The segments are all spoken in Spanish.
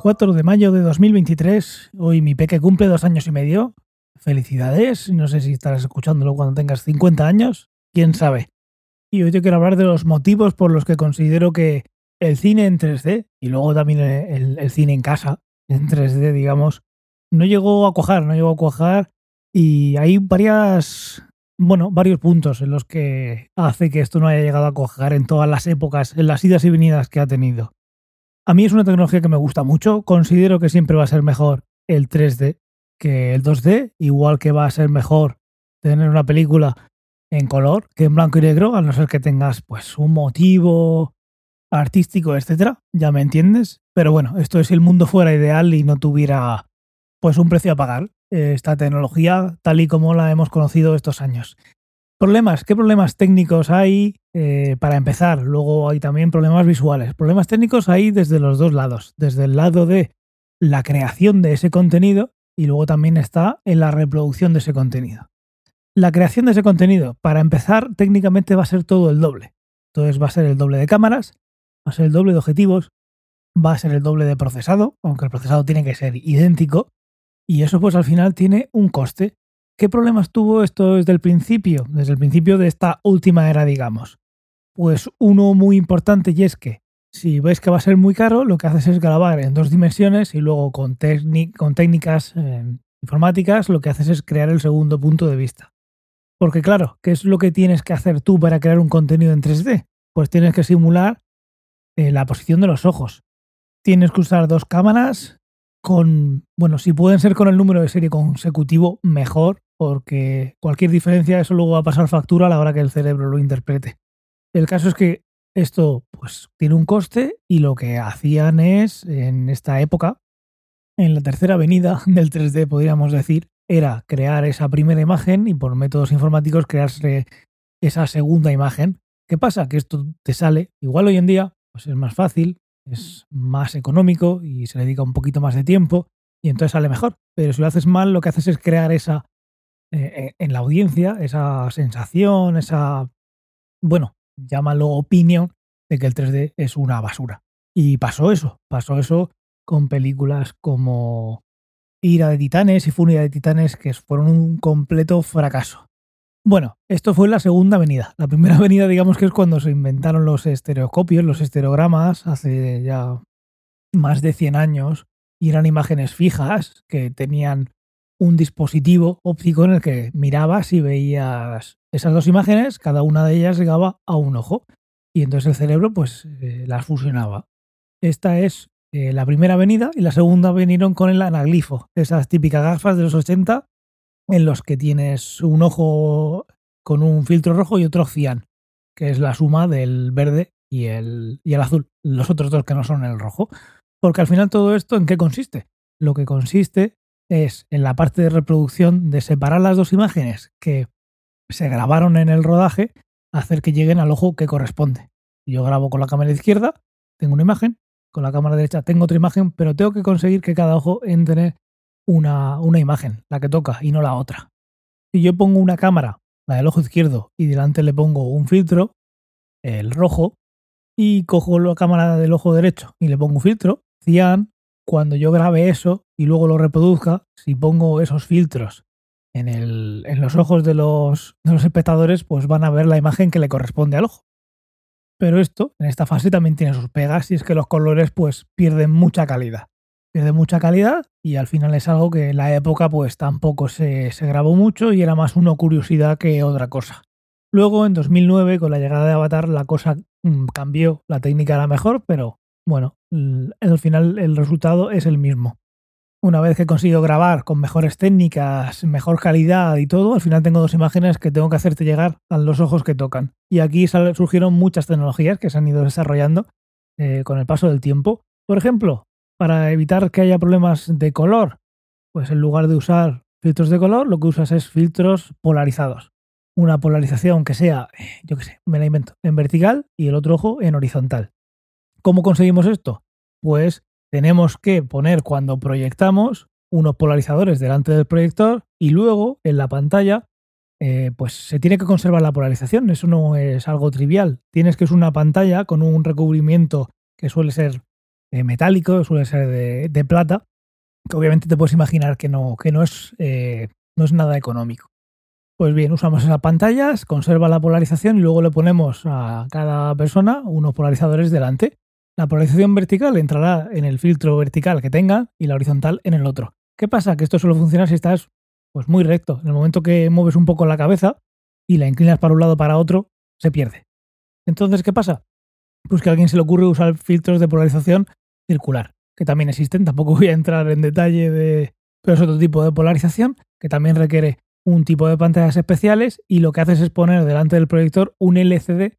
4 de mayo de 2023. Hoy mi peque cumple dos años y medio. Felicidades. No sé si estarás escuchándolo cuando tengas 50 años. Quién sabe. Y hoy te quiero hablar de los motivos por los que considero que el cine en 3D y luego también el, cine en casa en 3D, digamos, no llegó a cuajar, no llegó a cuajar. Y hay varias, bueno, varios puntos en los que hace que esto no haya llegado a cuajar en todas las épocas, en las idas y venidas que ha tenido. A mí es una tecnología que me gusta mucho. Considero que siempre va a ser mejor el 3D que el 2D, igual que va a ser mejor tener una película en color que en blanco y negro, a no ser que tengas pues un motivo artístico, etcétera, ya me entiendes. Pero bueno, esto es si el mundo fuera ideal y no tuviera pues un precio a pagar esta tecnología tal y como la hemos conocido estos años. Problemas, ¿qué problemas técnicos hay? Eh, para empezar, luego hay también problemas visuales. Problemas técnicos hay desde los dos lados, desde el lado de la creación de ese contenido y luego también está en la reproducción de ese contenido. La creación de ese contenido, para empezar, técnicamente va a ser todo el doble. Entonces va a ser el doble de cámaras, va a ser el doble de objetivos, va a ser el doble de procesado, aunque el procesado tiene que ser idéntico, y eso pues al final tiene un coste. ¿Qué problemas tuvo esto desde el principio? Desde el principio de esta última era, digamos. Pues uno muy importante y es que si ves que va a ser muy caro, lo que haces es grabar en dos dimensiones y luego con, con técnicas eh, informáticas lo que haces es crear el segundo punto de vista. Porque claro, ¿qué es lo que tienes que hacer tú para crear un contenido en 3D? Pues tienes que simular eh, la posición de los ojos. Tienes que usar dos cámaras con, bueno, si pueden ser con el número de serie consecutivo, mejor, porque cualquier diferencia eso luego va a pasar factura a la hora que el cerebro lo interprete. El caso es que esto pues tiene un coste y lo que hacían es en esta época, en la tercera avenida del 3D podríamos decir, era crear esa primera imagen y por métodos informáticos crearse esa segunda imagen. ¿Qué pasa? Que esto te sale, igual hoy en día, pues es más fácil, es más económico y se dedica un poquito más de tiempo y entonces sale mejor. Pero si lo haces mal, lo que haces es crear esa eh, en la audiencia esa sensación, esa, bueno, llámalo opinión de que el 3D es una basura. Y pasó eso, pasó eso con películas como Ira de Titanes y Furia de Titanes que fueron un completo fracaso. Bueno, esto fue la segunda avenida. La primera avenida, digamos que es cuando se inventaron los estereoscopios, los estereogramas, hace ya más de 100 años, y eran imágenes fijas que tenían un dispositivo óptico en el que mirabas y veías esas dos imágenes, cada una de ellas llegaba a un ojo y entonces el cerebro pues eh, las fusionaba. Esta es eh, la primera avenida y la segunda vinieron con el anaglifo, esas típicas gafas de los 80 en los que tienes un ojo con un filtro rojo y otro cian, que es la suma del verde y el, y el azul, los otros dos que no son el rojo. Porque al final todo esto en qué consiste? Lo que consiste es en la parte de reproducción de separar las dos imágenes que se grabaron en el rodaje, hacer que lleguen al ojo que corresponde. Yo grabo con la cámara izquierda, tengo una imagen, con la cámara derecha tengo otra imagen, pero tengo que conseguir que cada ojo entre una, una imagen, la que toca, y no la otra. Si yo pongo una cámara, la del ojo izquierdo, y delante le pongo un filtro, el rojo, y cojo la cámara del ojo derecho y le pongo un filtro, cian, cuando yo grabe eso y luego lo reproduzca, si pongo esos filtros en, el, en los ojos de los, de los espectadores, pues van a ver la imagen que le corresponde al ojo. Pero esto, en esta fase, también tiene sus pegas y es que los colores pues pierden mucha calidad. Pierden mucha calidad y al final es algo que en la época pues tampoco se, se grabó mucho y era más una curiosidad que otra cosa. Luego, en 2009, con la llegada de Avatar, la cosa mm, cambió, la técnica era mejor, pero bueno, al final el resultado es el mismo. Una vez que he conseguido grabar con mejores técnicas, mejor calidad y todo, al final tengo dos imágenes que tengo que hacerte llegar a los ojos que tocan. Y aquí surgieron muchas tecnologías que se han ido desarrollando eh, con el paso del tiempo. Por ejemplo, para evitar que haya problemas de color, pues en lugar de usar filtros de color, lo que usas es filtros polarizados. Una polarización que sea, eh, yo qué sé, me la invento, en vertical y el otro ojo en horizontal. ¿Cómo conseguimos esto? Pues tenemos que poner cuando proyectamos unos polarizadores delante del proyector y luego en la pantalla eh, pues se tiene que conservar la polarización. Eso no es algo trivial. Tienes que usar una pantalla con un recubrimiento que suele ser eh, metálico, suele ser de, plata, que obviamente te puedes imaginar que no, que no es, eh, no es nada económico. Pues bien, usamos esas pantallas, conserva la polarización y luego le ponemos a cada persona unos polarizadores delante. La polarización vertical entrará en el filtro vertical que tenga y la horizontal en el otro. ¿Qué pasa? Que esto solo funciona si estás pues muy recto. En el momento que mueves un poco la cabeza y la inclinas para un lado para otro, se pierde. Entonces, ¿qué pasa? Pues que a alguien se le ocurre usar filtros de polarización circular, que también existen. Tampoco voy a entrar en detalle de... Pero es otro tipo de polarización que también requiere un tipo de pantallas especiales y lo que haces es poner delante del proyector un LCD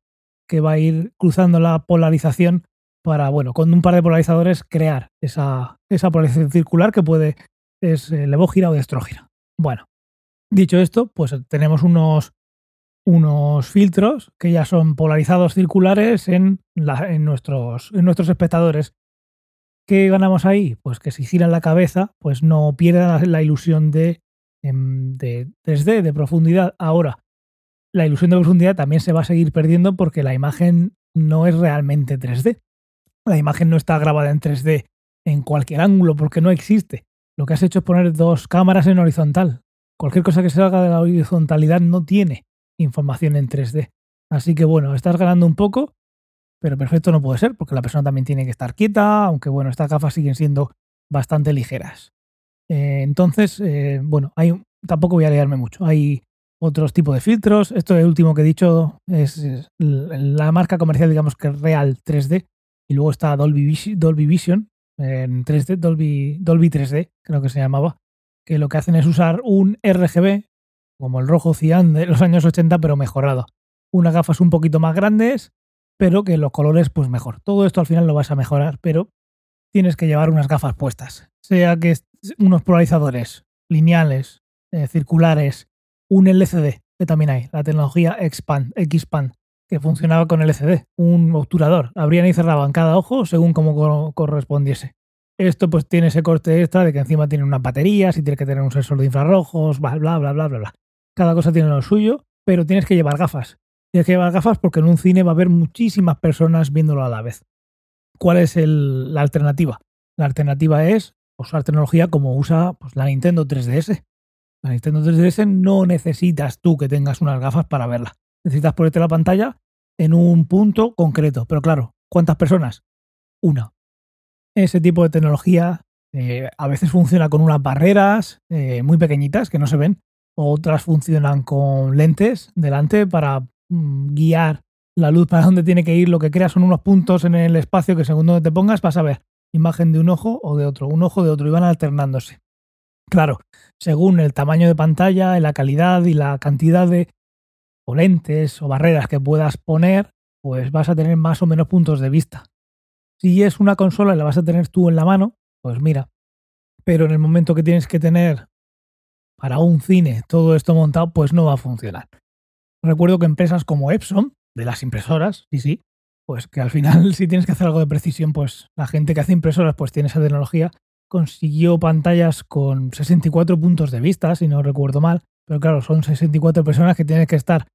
que va a ir cruzando la polarización para, bueno, con un par de polarizadores crear esa, esa polarización circular que puede, es eh, levógira o destrógira. Bueno, dicho esto, pues tenemos unos, unos filtros que ya son polarizados circulares en, en, nuestros, en nuestros espectadores. ¿Qué ganamos ahí? Pues que si giran la cabeza, pues no pierdan la ilusión de de 3D, de profundidad. Ahora, la ilusión de profundidad también se va a seguir perdiendo porque la imagen no es realmente 3D. La imagen no está grabada en 3D en cualquier ángulo porque no existe. Lo que has hecho es poner dos cámaras en horizontal. Cualquier cosa que salga de la horizontalidad no tiene información en 3D. Así que bueno, estás ganando un poco, pero perfecto no puede ser porque la persona también tiene que estar quieta, aunque bueno, estas gafas siguen siendo bastante ligeras. Eh, entonces, eh, bueno, tampoco voy a liarme mucho. Hay otros tipos de filtros. Esto último que he dicho es, la marca comercial, digamos que Real 3D. Y luego está Dolby, Vision en 3D, Dolby, Dolby 3D, creo que se llamaba. Que lo que hacen es usar un RGB, como el rojo cian de los años 80, pero mejorado. Unas gafas un poquito más grandes, pero que los colores, pues mejor. Todo esto al final lo vas a mejorar, pero tienes que llevar unas gafas puestas. Sea que unos polarizadores lineales, eh, circulares, un LCD, que también hay, la tecnología Xpand, Xpand, que funcionaba con LCD, un obturador. Abrían y cerraban cada ojo según como correspondiese. Esto pues tiene ese corte extra de que encima tiene unas baterías y tiene que tener un sensor de infrarrojos, bla, bla, bla, bla, bla, bla. Cada cosa tiene lo suyo, pero tienes que llevar gafas. Tienes que llevar gafas porque en un cine va a haber muchísimas personas viéndolo a la vez. ¿Cuál es la alternativa? La alternativa es usar tecnología como usa pues, la Nintendo 3DS. La Nintendo 3DS no necesitas tú que tengas unas gafas para verla. Necesitas ponerte la pantalla en un punto concreto. Pero claro, ¿cuántas personas? Una. Ese tipo de tecnología eh, a veces funciona con unas barreras eh, muy pequeñitas que no se ven. Otras funcionan con lentes delante para mm, guiar la luz para dónde tiene que ir. Lo que creas son unos puntos en el espacio que según donde te pongas vas a ver imagen de un ojo o de otro, un ojo de otro, y van alternándose. Claro, según el tamaño de pantalla, la calidad y la cantidad de o lentes o barreras que puedas poner, pues vas a tener más o menos puntos de vista. Si es una consola y la vas a tener tú en la mano, pues mira. Pero en el momento que tienes que tener para un cine todo esto montado, pues no va a funcionar. Recuerdo que empresas como Epson, de las impresoras, sí, sí, pues que al final si tienes que hacer algo de precisión, pues la gente que hace impresoras pues tiene esa tecnología, consiguió pantallas con 64 puntos de vista, si no recuerdo mal, pero claro, son 64 personas que tienes que estar,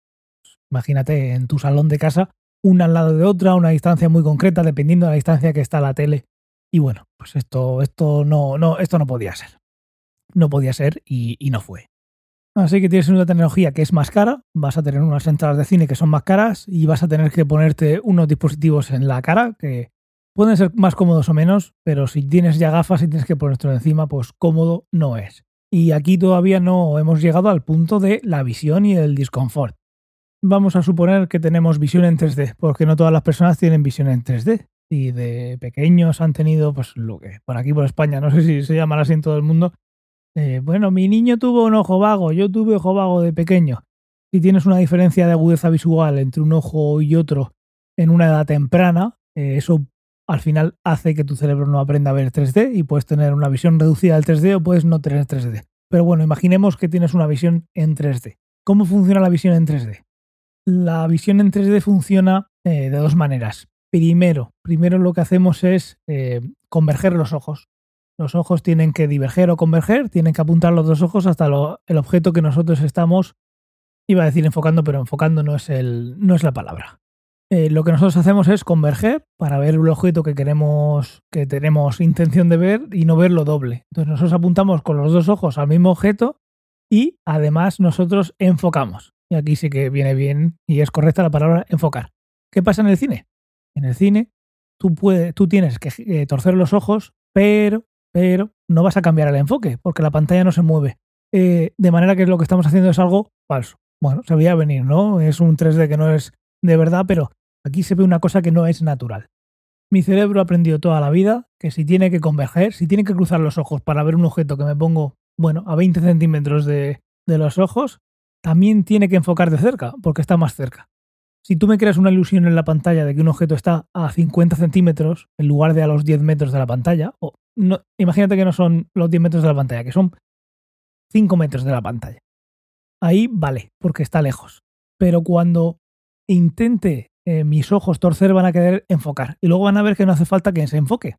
imagínate, en tu salón de casa, una al lado de otra, una distancia muy concreta, dependiendo de la distancia que está la tele. Y bueno, pues esto, esto no, no, esto no podía ser. No podía ser y, y no fue. Así que tienes una tecnología que es más cara, vas a tener unas entradas de cine que son más caras y vas a tener que ponerte unos dispositivos en la cara que pueden ser más cómodos o menos, pero si tienes ya gafas y tienes que ponértelo encima, pues cómodo no es. Y aquí todavía no hemos llegado al punto de la visión y el disconfort. Vamos a suponer que tenemos visión en 3D, porque no todas las personas tienen visión en 3D. Y de pequeños han tenido, pues lo que por aquí por España, no sé si se llamará así en todo el mundo, eh, bueno, mi niño tuvo un ojo vago, yo tuve ojo vago de pequeño. Si tienes una diferencia de agudeza visual entre un ojo y otro en una edad temprana, eh, eso al final hace que tu cerebro no aprenda a ver 3D y puedes tener una visión reducida del 3D o puedes no tener 3D. Pero bueno, imaginemos que tienes una visión en 3D. ¿Cómo funciona la visión en 3D? La visión en 3D funciona eh, de dos maneras. Primero, primero lo que hacemos es converger los ojos. Los ojos tienen que diverger o converger, tienen que apuntar los dos ojos hasta el objeto que nosotros estamos, iba a decir enfocando, pero enfocando no es, el, no es la palabra. eh, lo que nosotros hacemos es converger para ver el objeto que queremos, que tenemos intención de ver y no verlo doble. Entonces nosotros apuntamos con los dos ojos al mismo objeto y además nosotros enfocamos. Aquí sí que viene bien y es correcta la palabra enfocar. ¿Qué pasa en el cine? En el cine tú, puedes, tú tienes que eh, torcer los ojos, pero, pero no vas a cambiar el enfoque porque la pantalla no se mueve. Eh, de manera que lo que estamos haciendo es algo falso. Bueno, se veía venir, ¿no? Es un 3D que no es de verdad, pero aquí se ve una cosa que no es natural. Mi cerebro ha aprendido toda la vida que si tiene que converger, si tiene que cruzar los ojos para ver un objeto que me pongo, bueno, a 20 centímetros de, de los ojos, también tiene que enfocar de cerca, porque está más cerca. Si tú me creas una ilusión en la pantalla de que un objeto está a 50 centímetros en lugar de a los 10 metros de la pantalla, o no, imagínate que no son los 10 metros de la pantalla, que son 5 metros de la pantalla. Ahí vale, porque está lejos. Pero cuando intente eh, mis ojos torcer van a querer enfocar y luego van a ver que no hace falta que se enfoque.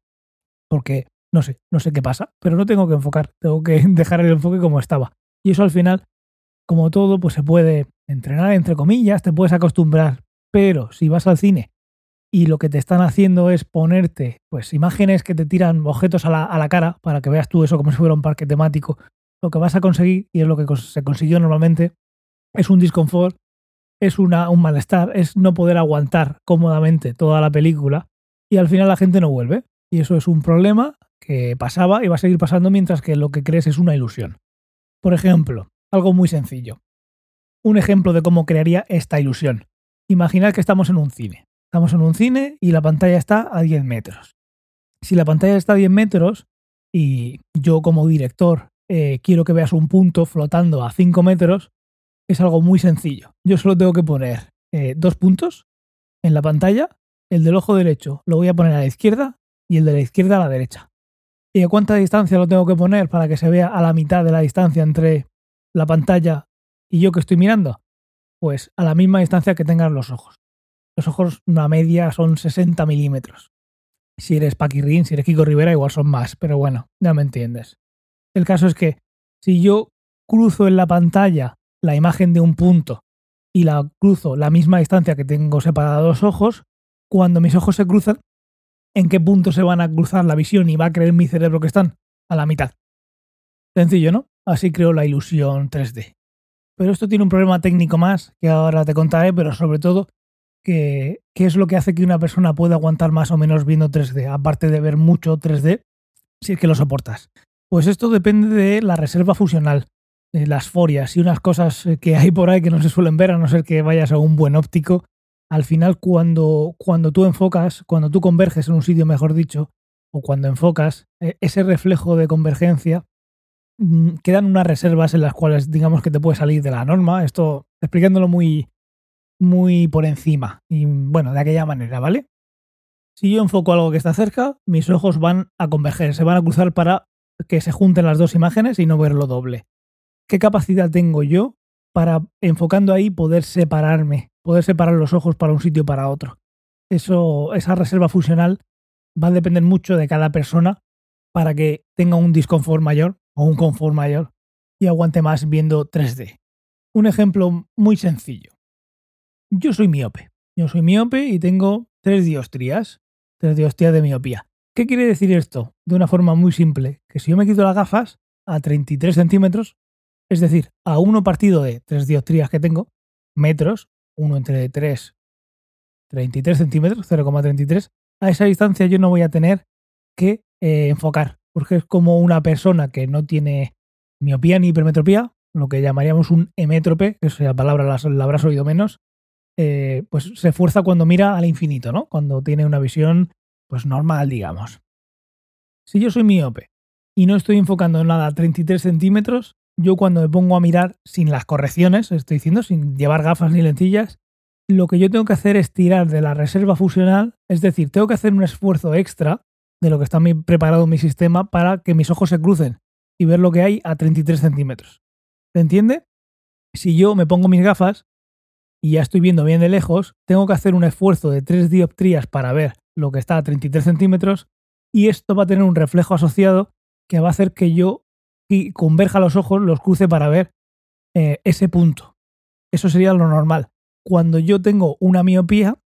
Porque no sé, no sé qué pasa, pero no tengo que enfocar, tengo que dejar el enfoque como estaba. Y eso al final, como todo, pues se puede entrenar entre comillas, te puedes acostumbrar, pero si vas al cine y lo que te están haciendo es ponerte pues imágenes que te tiran objetos a la, cara para que veas tú eso como si fuera un parque temático, lo que vas a conseguir, y es lo que se consiguió normalmente, es un disconfort, es una, un malestar, es no poder aguantar cómodamente toda la película y al final la gente no vuelve. Y eso es un problema que pasaba y va a seguir pasando mientras que lo que crees es una ilusión. Por ejemplo, algo muy sencillo. Un ejemplo de cómo crearía esta ilusión. Imaginad que estamos en un cine. Estamos en un cine y la pantalla está a 10 metros. Si la pantalla está a 10 metros y yo como director eh, quiero que veas un punto flotando a 5 metros, es algo muy sencillo. Yo solo tengo que poner eh, dos puntos en la pantalla. El del ojo derecho lo voy a poner a la izquierda y el de la izquierda a la derecha. ¿Y a cuánta distancia lo tengo que poner para que se vea a la mitad de la distancia entre la pantalla y yo que estoy mirando? Pues a la misma distancia que tengan los ojos. Los ojos, una media, son 60 milímetros. Si eres Paquirrin, si eres Kiko Rivera, igual son más, pero bueno, ya me entiendes. El caso es que si yo cruzo en la pantalla la imagen de un punto y la cruzo la misma distancia que tengo separados los ojos, cuando mis ojos se cruzan, ¿en qué punto se van a cruzar la visión y va a creer mi cerebro que están? A la mitad. Sencillo, ¿no? Así creo la ilusión 3D. Pero esto tiene un problema técnico más que ahora te contaré, pero sobre todo que, qué es lo que hace que una persona pueda aguantar más o menos viendo 3D, aparte de ver mucho 3D, si es que lo soportas. Pues esto depende de la reserva fusional, de las forias y unas cosas eh, que hay por ahí que no se suelen ver a no ser que vayas a un buen óptico. Al final, cuando, cuando tú enfocas, cuando tú converges en un sitio, mejor dicho, o cuando enfocas, eh, ese reflejo de convergencia quedan unas reservas en las cuales digamos que te puede salir de la norma. Esto explicándolo muy, muy por encima y bueno, de aquella manera, ¿vale? Si yo enfoco algo que está cerca, mis ojos van a converger, se van a cruzar para que se junten las dos imágenes y no verlo doble. ¿Qué capacidad tengo yo para, enfocando ahí, poder separarme, poder separar los ojos para un sitio para otro? Eso, esa reserva fusional va a depender mucho de cada persona para que tenga un disconfort mayor o un confort mayor y aguante más viendo 3D. Un ejemplo muy sencillo. Yo soy miope. Yo soy miope y tengo tres diostrías, tres diostrías de miopía. ¿Qué quiere decir esto? De una forma muy simple, que si yo me quito las gafas a 33 centímetros, es decir, a uno partido de tres dioptrías que tengo, metros, uno entre 3, 33 centímetros, 0,33, a esa distancia yo no voy a tener que eh, enfocar, porque es como una persona que no tiene miopía ni hipermetropía, lo que llamaríamos un hemétrope, que esa palabra la, la habrás oído menos, eh, pues se esfuerza cuando mira al infinito, ¿no? Cuando tiene una visión pues normal, digamos. Si yo soy miope y no estoy enfocando nada a 33 centímetros, yo cuando me pongo a mirar sin las correcciones, estoy diciendo, sin llevar gafas ni lentillas, lo que yo tengo que hacer es tirar de la reserva fusional, es decir, tengo que hacer un esfuerzo extra de lo que está preparado mi sistema para que mis ojos se crucen y ver lo que hay a 33 centímetros. ¿Se entiende? Si yo me pongo mis gafas y ya estoy viendo bien de lejos, tengo que hacer un esfuerzo de 3 dioptrías para ver lo que está a 33 centímetros, y esto va a tener un reflejo asociado que va a hacer que yo converja los ojos, los cruce para ver eh, ese punto. Eso sería lo normal. Cuando yo tengo una miopía,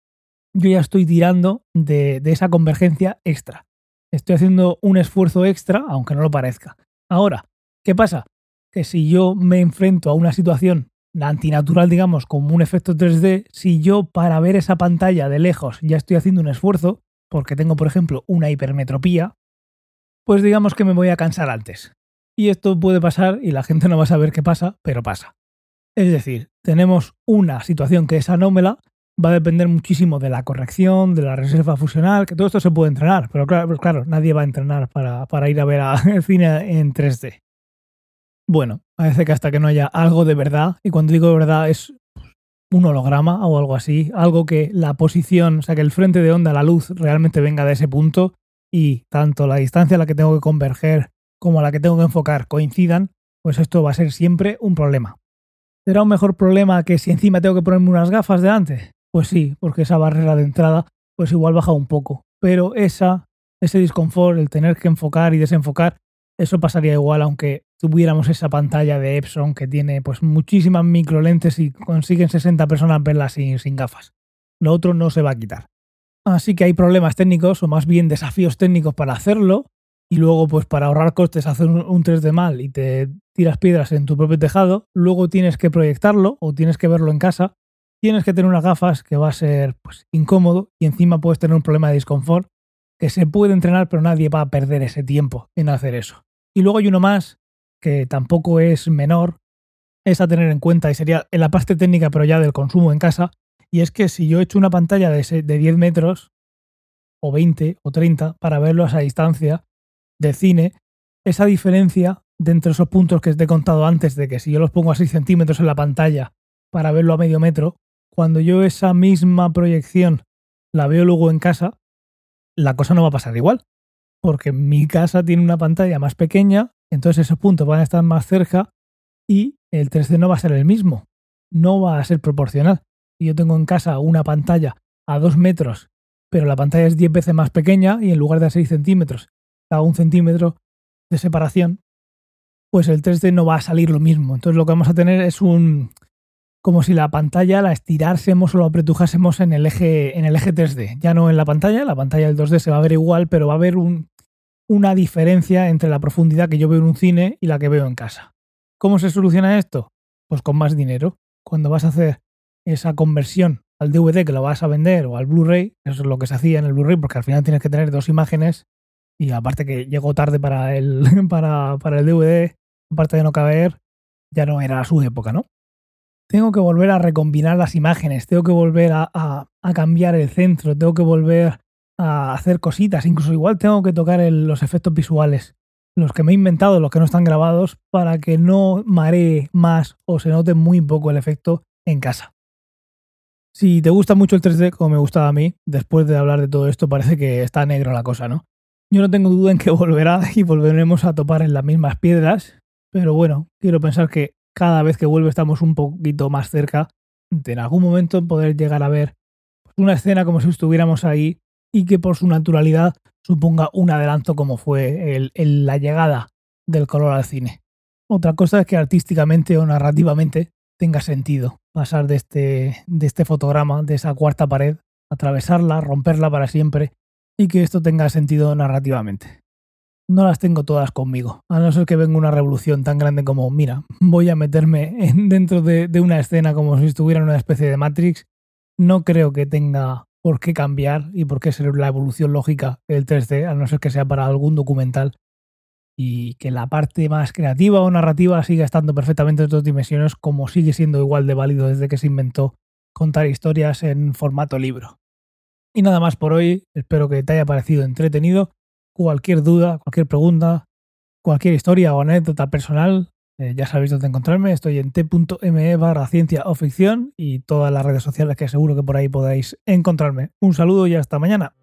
yo ya estoy tirando de, de esa convergencia extra. Estoy haciendo un esfuerzo extra, aunque no lo parezca. Ahora, ¿qué pasa? Que si yo me enfrento a una situación antinatural, digamos, como un efecto 3D, si yo para ver esa pantalla de lejos ya estoy haciendo un esfuerzo, porque tengo, por ejemplo, una hipermetropía, pues digamos que me voy a cansar antes. Y esto puede pasar y la gente no va a saber qué pasa, pero pasa. Es decir, tenemos una situación que es anómala, va a depender muchísimo de la corrección, de la reserva fusional, que todo esto se puede entrenar, pero claro, pues claro nadie va a entrenar para, para ir a ver el cine en 3D. Bueno, parece que hasta que no haya algo de verdad, y cuando digo de verdad es un holograma o algo así, algo que la posición, o sea, que el frente de onda, la luz, realmente venga de ese punto y tanto la distancia a la que tengo que converger como a la que tengo que enfocar coincidan, pues esto va a ser siempre un problema. ¿Será un mejor problema que si encima tengo que ponerme unas gafas delante? Pues sí, porque esa barrera de entrada pues igual baja un poco, pero esa, ese disconfort, el tener que enfocar y desenfocar, eso pasaría igual aunque tuviéramos esa pantalla de Epson que tiene pues muchísimas microlentes y consiguen 60 personas verla sin, sin gafas. Lo otro no se va a quitar. Así que hay problemas técnicos o más bien desafíos técnicos para hacerlo y luego pues para ahorrar costes hacer un 3D mal y te tiras piedras en tu propio tejado, luego tienes que proyectarlo o tienes que verlo en casa, tienes que tener unas gafas que va a ser pues incómodo y encima puedes tener un problema de disconfort que se puede entrenar pero nadie va a perder ese tiempo en hacer eso. Y luego hay uno más que tampoco es menor, es a tener en cuenta y sería en la parte técnica, pero ya del consumo en casa. Y es que si yo echo una pantalla de, de 10 metros, o 20 o 30, para verlo a esa distancia de cine, esa diferencia de entre esos puntos que te he contado antes, de que si yo los pongo a 6 centímetros en la pantalla para verlo a medio metro, cuando yo esa misma proyección la veo luego en casa, la cosa no va a pasar igual. Porque mi casa tiene una pantalla más pequeña, entonces esos puntos van a estar más cerca y el 3D no va a ser el mismo, no va a ser proporcional. Si yo tengo en casa una pantalla a 2 metros, pero la pantalla es 10 veces más pequeña y en lugar de 6 centímetros a un centímetro de separación, pues el 3D no va a salir lo mismo. Entonces lo que vamos a tener es un como si la pantalla la estirásemos o la apretujásemos en el eje en el eje 3D, ya no en la pantalla, la pantalla del 2D se va a ver igual, pero va a haber un, una diferencia entre la profundidad que yo veo en un cine y la que veo en casa. ¿Cómo se soluciona esto? Pues con más dinero. Cuando vas a hacer esa conversión al DVD que lo vas a vender o al Blu-ray, eso es lo que se hacía en el Blu-ray, porque al final tienes que tener dos imágenes y aparte que llegó tarde para el, para, para el DVD, aparte de no caber, ya no era su época, ¿no? Tengo que volver a recombinar las imágenes, tengo que volver a, cambiar el centro, tengo que volver a hacer cositas. Incluso igual tengo que tocar los efectos visuales, los que me he inventado, los que no están grabados, para que no maree más o se note muy poco el efecto en casa. Si te gusta mucho el 3D, como me gustaba a mí, después de hablar de todo esto parece que está negro la cosa, ¿no? Yo no tengo duda en que volverá y volveremos a topar en las mismas piedras, pero bueno, quiero pensar que cada vez que vuelve estamos un poquito más cerca de en algún momento poder llegar a ver una escena como si estuviéramos ahí y que por su naturalidad suponga un adelanto como fue la llegada del color al cine. Otra cosa es que artísticamente o narrativamente tenga sentido pasar de este, de este fotograma, de esa cuarta pared, atravesarla, romperla para siempre y que esto tenga sentido narrativamente. No las tengo todas conmigo, a no ser que venga una revolución tan grande como, mira, voy a meterme dentro de, una escena como si estuviera en una especie de Matrix. No creo que tenga por qué cambiar y por qué ser la evolución lógica del 3D, a no ser que sea para algún documental y que la parte más creativa o narrativa siga estando perfectamente en dos dimensiones como sigue siendo igual de válido desde que se inventó contar historias en formato libro. Y nada más por hoy, espero que te haya parecido entretenido. Cualquier duda, cualquier pregunta, cualquier historia o anécdota personal, eh, ya sabéis dónde encontrarme, estoy en t.me barra ciencia o ficción y todas las redes sociales que seguro que por ahí podáis encontrarme. Un saludo y hasta mañana.